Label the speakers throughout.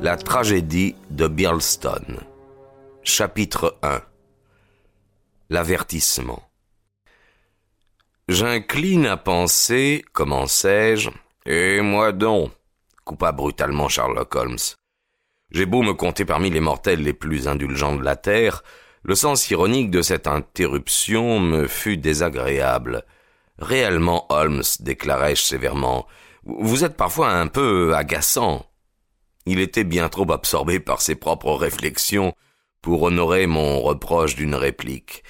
Speaker 1: La tragédie de Birlstone. Chapitre 1 L'avertissement. J'incline à penser, commençai-je, et moi donc, coupa brutalement Sherlock Holmes. J'ai beau me compter parmi les mortels les plus indulgents de la terre, le sens ironique de cette interruption me fut désagréable. Réellement, Holmes, déclarai-je sévèrement, vous êtes parfois un peu agaçant. Il était bien trop absorbé par ses propres réflexions pour honorer mon reproche d'une réplique.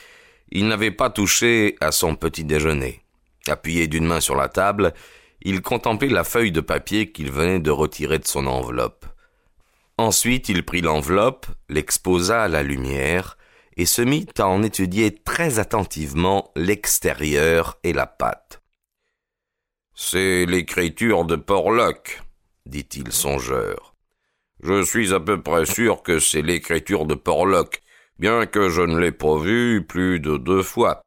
Speaker 1: Il n'avait pas touché à son petit déjeuner. Appuyé d'une main sur la table, il contemplait la feuille de papier qu'il venait de retirer de son enveloppe. Ensuite, il prit l'enveloppe, l'exposa à la lumière, et se mit à en étudier très attentivement l'extérieur et la pâte. C'est l'écriture de Porlock, dit-il songeur. Je suis à peu près sûr que c'est l'écriture de Porlock, bien que je ne l'ai pas vu plus de deux fois.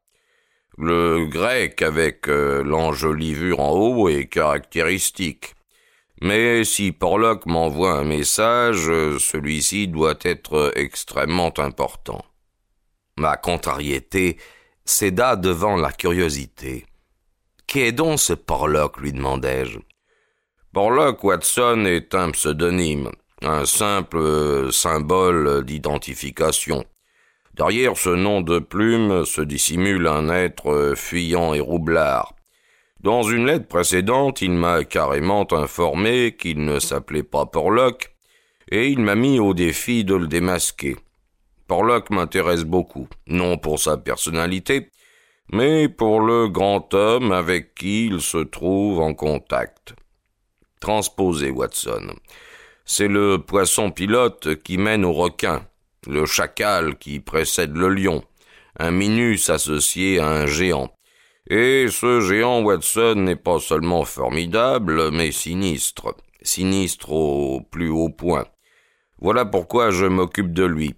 Speaker 1: Le grec avec euh, l'enjolivure en haut est caractéristique. Mais si Porlock m'envoie un message, celui-ci doit être extrêmement important. Ma contrariété céda devant la curiosité. Qu'est donc ce Porlock lui demandai-je. Porlock Watson est un pseudonyme un simple symbole d'identification. Derrière ce nom de plume se dissimule un être fuyant et roublard. Dans une lettre précédente, il m'a carrément informé qu'il ne s'appelait pas Porlock, et il m'a mis au défi de le démasquer. Porlock m'intéresse beaucoup, non pour sa personnalité, mais pour le grand homme avec qui il se trouve en contact. Transposez, Watson. C'est le poisson pilote qui mène au requin, le chacal qui précède le lion, un minus associé à un géant. Et ce géant Watson n'est pas seulement formidable, mais sinistre, sinistre au plus haut point. Voilà pourquoi je m'occupe de lui.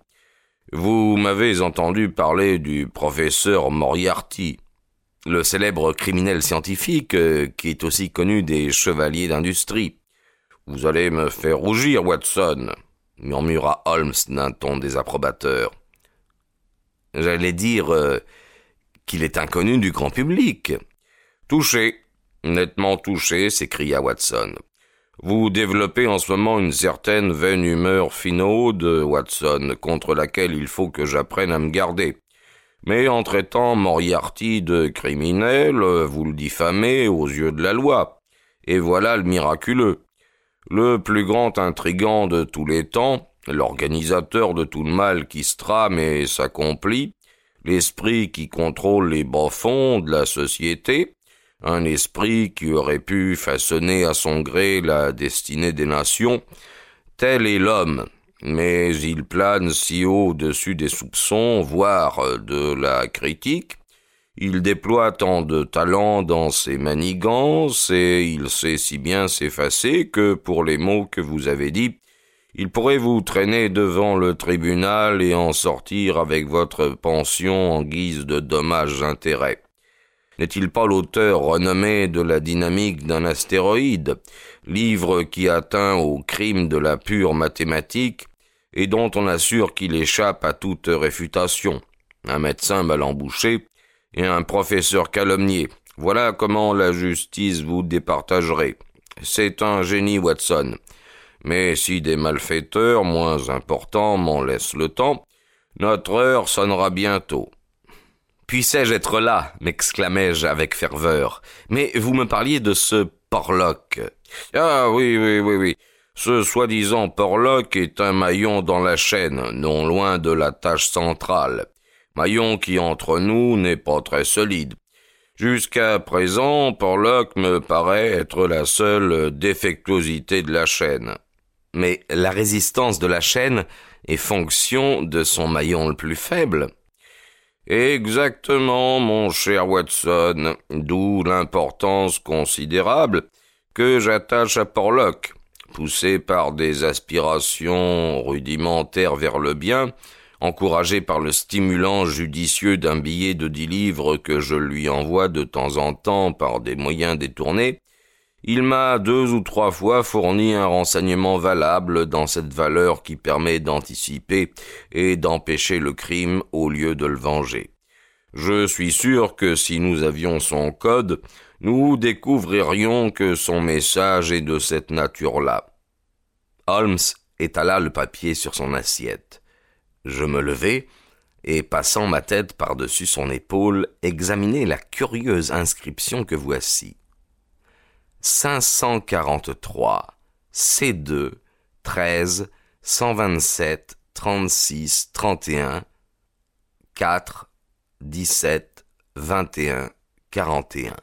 Speaker 1: Vous m'avez entendu parler du professeur Moriarty, le célèbre criminel scientifique euh, qui est aussi connu des chevaliers d'industrie. Vous allez me faire rougir, Watson, murmura Holmes d'un ton désapprobateur. J'allais dire euh, qu'il est inconnu du grand public. Touché, nettement touché, s'écria Watson. Vous développez en ce moment une certaine vaine humeur finaude, Watson, contre laquelle il faut que j'apprenne à me garder. Mais en traitant Moriarty de criminel, vous le diffamez aux yeux de la loi. Et voilà le miraculeux le plus grand intrigant de tous les temps, l'organisateur de tout le mal qui se trame et s'accomplit, l'esprit qui contrôle les bas-fonds de la société, un esprit qui aurait pu façonner à son gré la destinée des nations, tel est l'homme, mais il plane si haut au-dessus des soupçons, voire de la critique, il déploie tant de talent dans ses manigances et il sait si bien s'effacer que pour les mots que vous avez dits, il pourrait vous traîner devant le tribunal et en sortir avec votre pension en guise de dommages intérêts. N'est-il pas l'auteur renommé de la dynamique d'un astéroïde, livre qui atteint au crime de la pure mathématique et dont on assure qu'il échappe à toute réfutation? Un médecin mal embouché et un professeur calomnié. Voilà comment la justice vous départagerait. C'est un génie, Watson. Mais si des malfaiteurs moins importants m'en laissent le temps, notre heure sonnera bientôt. Puissais-je être là m'exclamai-je avec ferveur. Mais vous me parliez de ce Porlock. Ah oui, oui, oui, oui. Ce soi-disant Porlock est un maillon dans la chaîne, non loin de la tâche centrale maillon qui entre nous n'est pas très solide. Jusqu'à présent, Porlock me paraît être la seule défectuosité de la chaîne.
Speaker 2: Mais la résistance de la chaîne est fonction de son maillon le plus faible.
Speaker 1: Exactement, mon cher Watson, d'où l'importance considérable que j'attache à Porlock. Poussé par des aspirations rudimentaires vers le bien, encouragé par le stimulant judicieux d'un billet de dix livres que je lui envoie de temps en temps par des moyens détournés, il m'a deux ou trois fois fourni un renseignement valable dans cette valeur qui permet d'anticiper et d'empêcher le crime au lieu de le venger. Je suis sûr que si nous avions son code, nous découvririons que son message est de cette nature-là.
Speaker 2: Holmes étala le papier sur son assiette. Je me levai, et passant ma tête par-dessus son épaule, examinai la curieuse inscription que voici. 543 C2 13 127 36 31 4 17 21 41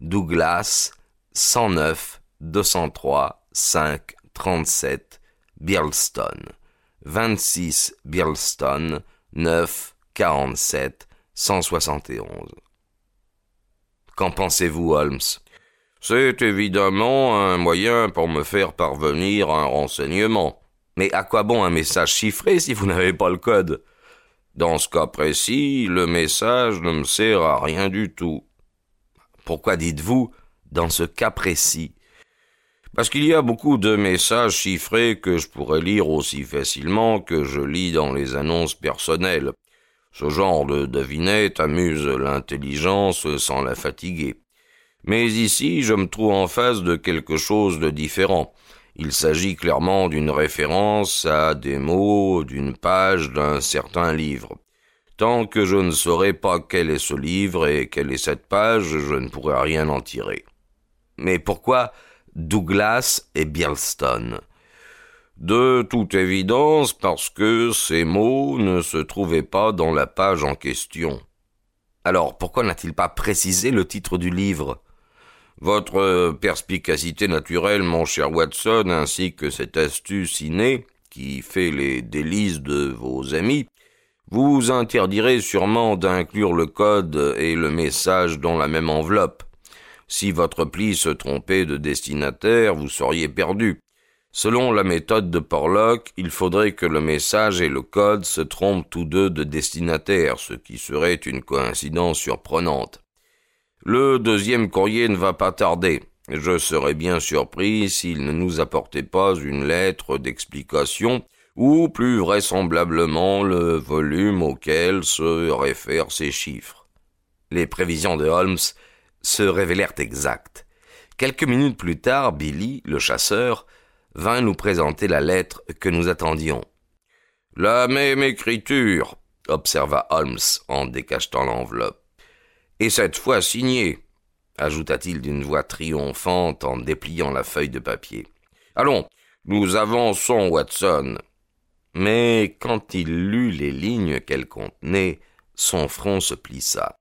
Speaker 2: Douglas 109 203 5 37 Birlstone 26 Birlstone 9 47 171 Qu'en pensez-vous, Holmes?
Speaker 1: C'est évidemment un moyen pour me faire parvenir un renseignement.
Speaker 2: Mais à quoi bon un message chiffré si vous n'avez pas le code?
Speaker 1: Dans ce cas précis, le message ne me sert à rien du tout.
Speaker 2: Pourquoi dites-vous dans ce cas précis
Speaker 1: Parce qu'il y a beaucoup de messages chiffrés que je pourrais lire aussi facilement que je lis dans les annonces personnelles. Ce genre de devinette amuse l'intelligence sans la fatiguer. Mais ici, je me trouve en face de quelque chose de différent. Il s'agit clairement d'une référence à des mots d'une page d'un certain livre. Tant que je ne saurai pas quel est ce livre et quelle est cette page, je ne pourrai rien en tirer.
Speaker 2: Mais pourquoi Douglas et Birlstone
Speaker 1: De toute évidence parce que ces mots ne se trouvaient pas dans la page en question.
Speaker 2: Alors pourquoi n'a-t-il pas précisé le titre du livre?
Speaker 1: Votre perspicacité naturelle, mon cher Watson, ainsi que cette astuce innée, qui fait les délices de vos amis, vous interdirez sûrement d'inclure le code et le message dans la même enveloppe. Si votre pli se trompait de destinataire, vous seriez perdu. Selon la méthode de Porlock, il faudrait que le message et le code se trompent tous deux de destinataire, ce qui serait une coïncidence surprenante. Le deuxième courrier ne va pas tarder. Je serais bien surpris s'il ne nous apportait pas une lettre d'explication ou plus vraisemblablement le volume auquel se réfèrent ces chiffres.
Speaker 2: Les prévisions de Holmes se révélèrent exactes. Quelques minutes plus tard, Billy, le chasseur, vint nous présenter la lettre que nous attendions.
Speaker 1: La même écriture, observa Holmes en décachetant l'enveloppe. Et cette fois signée, ajouta-t-il d'une voix triomphante en dépliant la feuille de papier. Allons, nous avançons, Watson.
Speaker 2: Mais quand il lut les lignes qu'elle contenait, son front se plissa.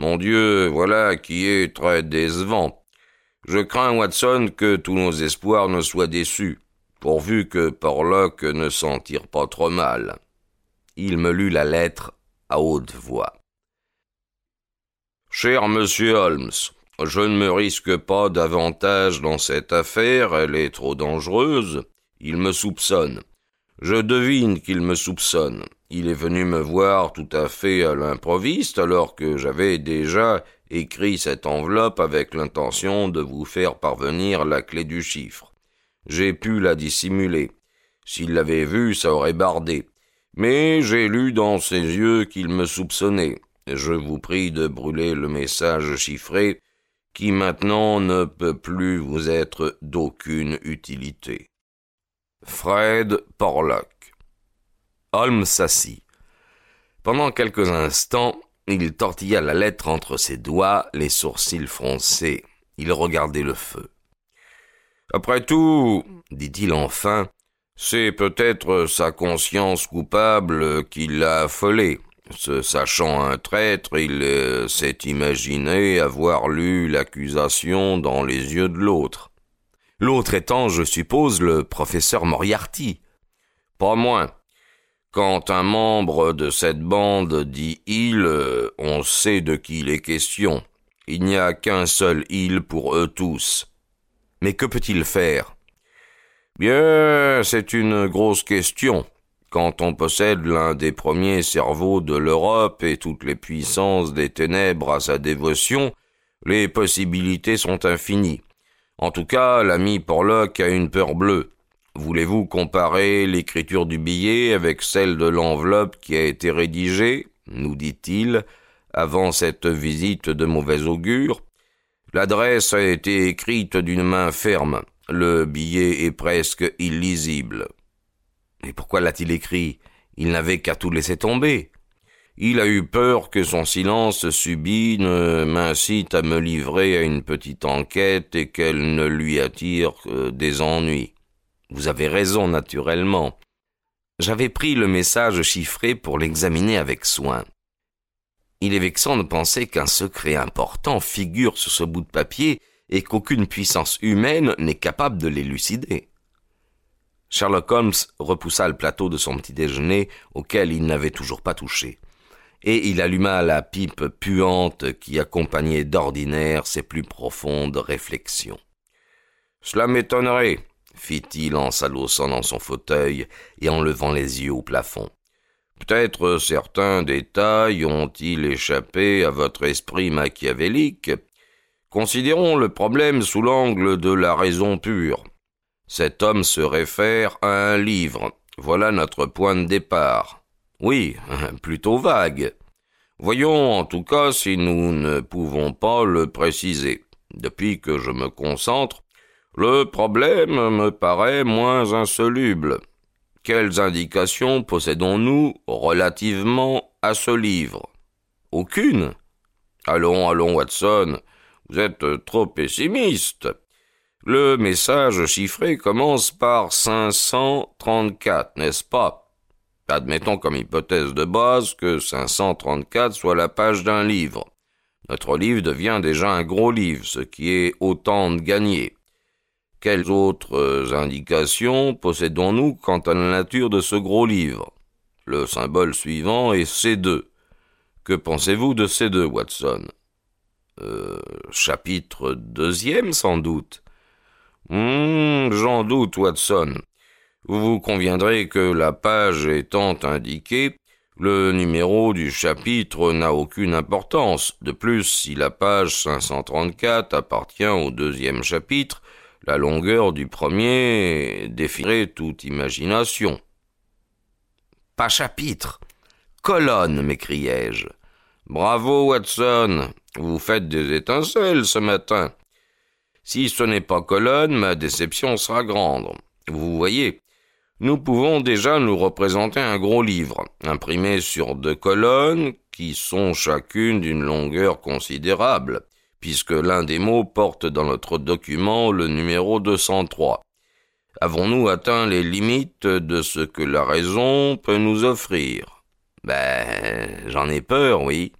Speaker 1: Mon Dieu, voilà qui est très décevant. Je crains, Watson, que tous nos espoirs ne soient déçus, pourvu que Porlock ne s'en tire pas trop mal.
Speaker 2: Il me lut la lettre à haute voix.
Speaker 1: Cher monsieur Holmes, je ne me risque pas davantage dans cette affaire, elle est trop dangereuse. Il me soupçonne. Je devine qu'il me soupçonne. Il est venu me voir tout à fait à l'improviste alors que j'avais déjà écrit cette enveloppe avec l'intention de vous faire parvenir la clé du chiffre. J'ai pu la dissimuler. S'il l'avait vue, ça aurait bardé. Mais j'ai lu dans ses yeux qu'il me soupçonnait je vous prie de brûler le message chiffré qui maintenant ne peut plus vous être d'aucune utilité. Fred Porlock.
Speaker 2: Holmes s'assit. Pendant quelques instants, il tortilla la lettre entre ses doigts, les sourcils froncés. Il regardait le feu.
Speaker 1: Après tout, dit-il enfin, c'est peut-être sa conscience coupable qui l'a affolé. Se sachant un traître, il euh, s'est imaginé avoir lu l'accusation dans les yeux de l'autre.
Speaker 2: L'autre étant, je suppose, le professeur Moriarty.
Speaker 1: Pas moins. Quand un membre de cette bande dit il, on sait de qui il est question. Il n'y a qu'un seul il pour eux tous.
Speaker 2: Mais que peut-il faire?
Speaker 1: Bien, c'est une grosse question. Quand on possède l'un des premiers cerveaux de l'Europe et toutes les puissances des ténèbres à sa dévotion, les possibilités sont infinies. En tout cas, l'ami Porlock a une peur bleue. Voulez-vous comparer l'écriture du billet avec celle de l'enveloppe qui a été rédigée, nous dit-il, avant cette visite de mauvais augure? L'adresse a été écrite d'une main ferme. Le billet est presque illisible.
Speaker 2: Et pourquoi l'a-t-il écrit? Il n'avait qu'à tout laisser tomber.
Speaker 1: Il a eu peur que son silence subit ne m'incite à me livrer à une petite enquête et qu'elle ne lui attire des ennuis.
Speaker 2: Vous avez raison, naturellement. J'avais pris le message chiffré pour l'examiner avec soin. Il est vexant de penser qu'un secret important figure sur ce bout de papier et qu'aucune puissance humaine n'est capable de l'élucider. Sherlock Holmes repoussa le plateau de son petit déjeuner auquel il n'avait toujours pas touché, et il alluma la pipe puante qui accompagnait d'ordinaire ses plus profondes réflexions.
Speaker 1: Cela m'étonnerait, fit-il en s'alossant dans son fauteuil et en levant les yeux au plafond. Peut-être certains détails ont-ils échappé à votre esprit machiavélique. Considérons le problème sous l'angle de la raison pure. Cet homme se réfère à un livre. Voilà notre point de départ. Oui, plutôt vague. Voyons en tout cas si nous ne pouvons pas le préciser. Depuis que je me concentre, le problème me paraît moins insoluble. Quelles indications possédons-nous relativement à ce livre?
Speaker 2: Aucune.
Speaker 1: Allons, allons, Watson, vous êtes trop pessimiste. Le message chiffré commence par 534, n'est-ce pas? Admettons comme hypothèse de base que 534 soit la page d'un livre. Notre livre devient déjà un gros livre, ce qui est autant de gagné. Quelles autres indications possédons-nous quant à la nature de ce gros livre? Le symbole suivant est C2. Que pensez-vous de C2, Watson?
Speaker 2: Euh, Chapitre deuxième, sans doute.
Speaker 1: Hmm, j'en doute, Watson. Vous conviendrez que la page étant indiquée, le numéro du chapitre n'a aucune importance. De plus, si la page 534 appartient au deuxième chapitre, la longueur du premier défierait toute imagination.
Speaker 2: Pas chapitre, colonne, m'écriai-je.
Speaker 1: Bravo, Watson. Vous faites des étincelles ce matin. Si ce n'est pas colonne, ma déception sera grande. Vous voyez, nous pouvons déjà nous représenter un gros livre, imprimé sur deux colonnes, qui sont chacune d'une longueur considérable, puisque l'un des mots porte dans notre document le numéro 203. Avons-nous atteint les limites de ce que la raison peut nous offrir?
Speaker 2: Ben, j'en ai peur, oui.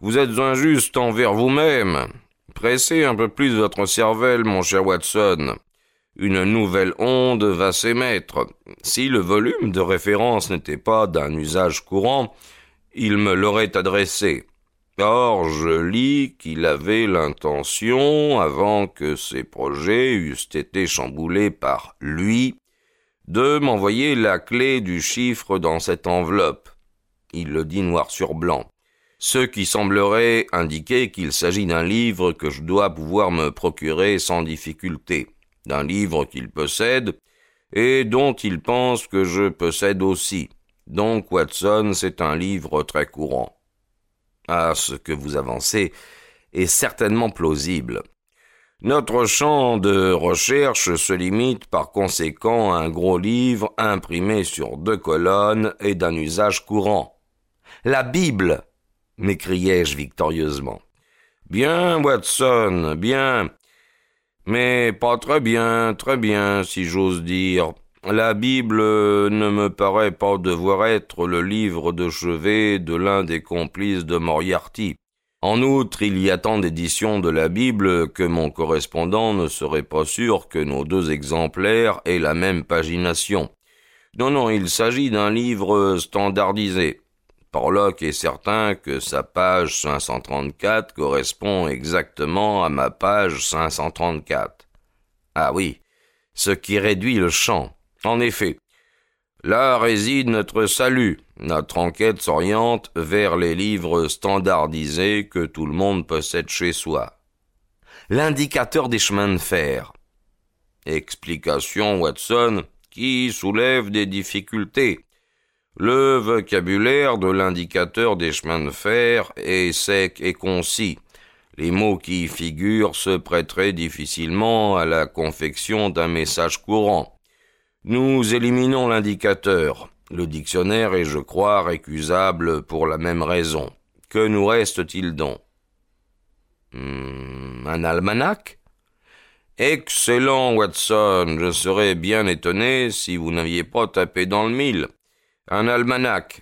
Speaker 1: Vous êtes injuste envers vous-même. Pressez un peu plus votre cervelle, mon cher Watson. Une nouvelle onde va s'émettre. Si le volume de référence n'était pas d'un usage courant, il me l'aurait adressé. Or, je lis qu'il avait l'intention, avant que ses projets eussent été chamboulés par lui, de m'envoyer la clé du chiffre dans cette enveloppe. Il le dit noir sur blanc ce qui semblerait indiquer qu'il s'agit d'un livre que je dois pouvoir me procurer sans difficulté, d'un livre qu'il possède, et dont il pense que je possède aussi. Donc, Watson, c'est un livre très courant.
Speaker 2: Ce que vous avancez est certainement plausible.
Speaker 1: Notre champ de recherche se limite par conséquent à un gros livre imprimé sur deux colonnes et d'un usage courant.
Speaker 2: La Bible, m'écriai-je victorieusement.
Speaker 1: Bien, Watson, bien. Mais pas très bien, très bien, si j'ose dire. La Bible ne me paraît pas devoir être le livre de chevet de l'un des complices de Moriarty. En outre, il y a tant d'éditions de la Bible que mon correspondant ne serait pas sûr que nos deux exemplaires aient la même pagination. Non, non, il s'agit d'un livre standardisé. Porlock est certain que sa page 534 correspond exactement à ma page 534. Ah oui, ce qui réduit le champ. En effet, là réside notre salut. Notre enquête s'oriente vers les livres standardisés que tout le monde possède chez soi. L'indicateur des chemins de fer. Explication, Watson, qui soulève des difficultés. Le vocabulaire de l'indicateur des chemins de fer est sec et concis. Les mots qui y figurent se prêteraient difficilement à la confection d'un message courant. Nous éliminons l'indicateur. Le dictionnaire est, je crois, récusable pour la même raison. Que nous reste-t-il donc? Hmm, Un almanach? Excellent, Watson. Je serais bien étonné si vous n'aviez pas tapé dans le mille. Un almanach.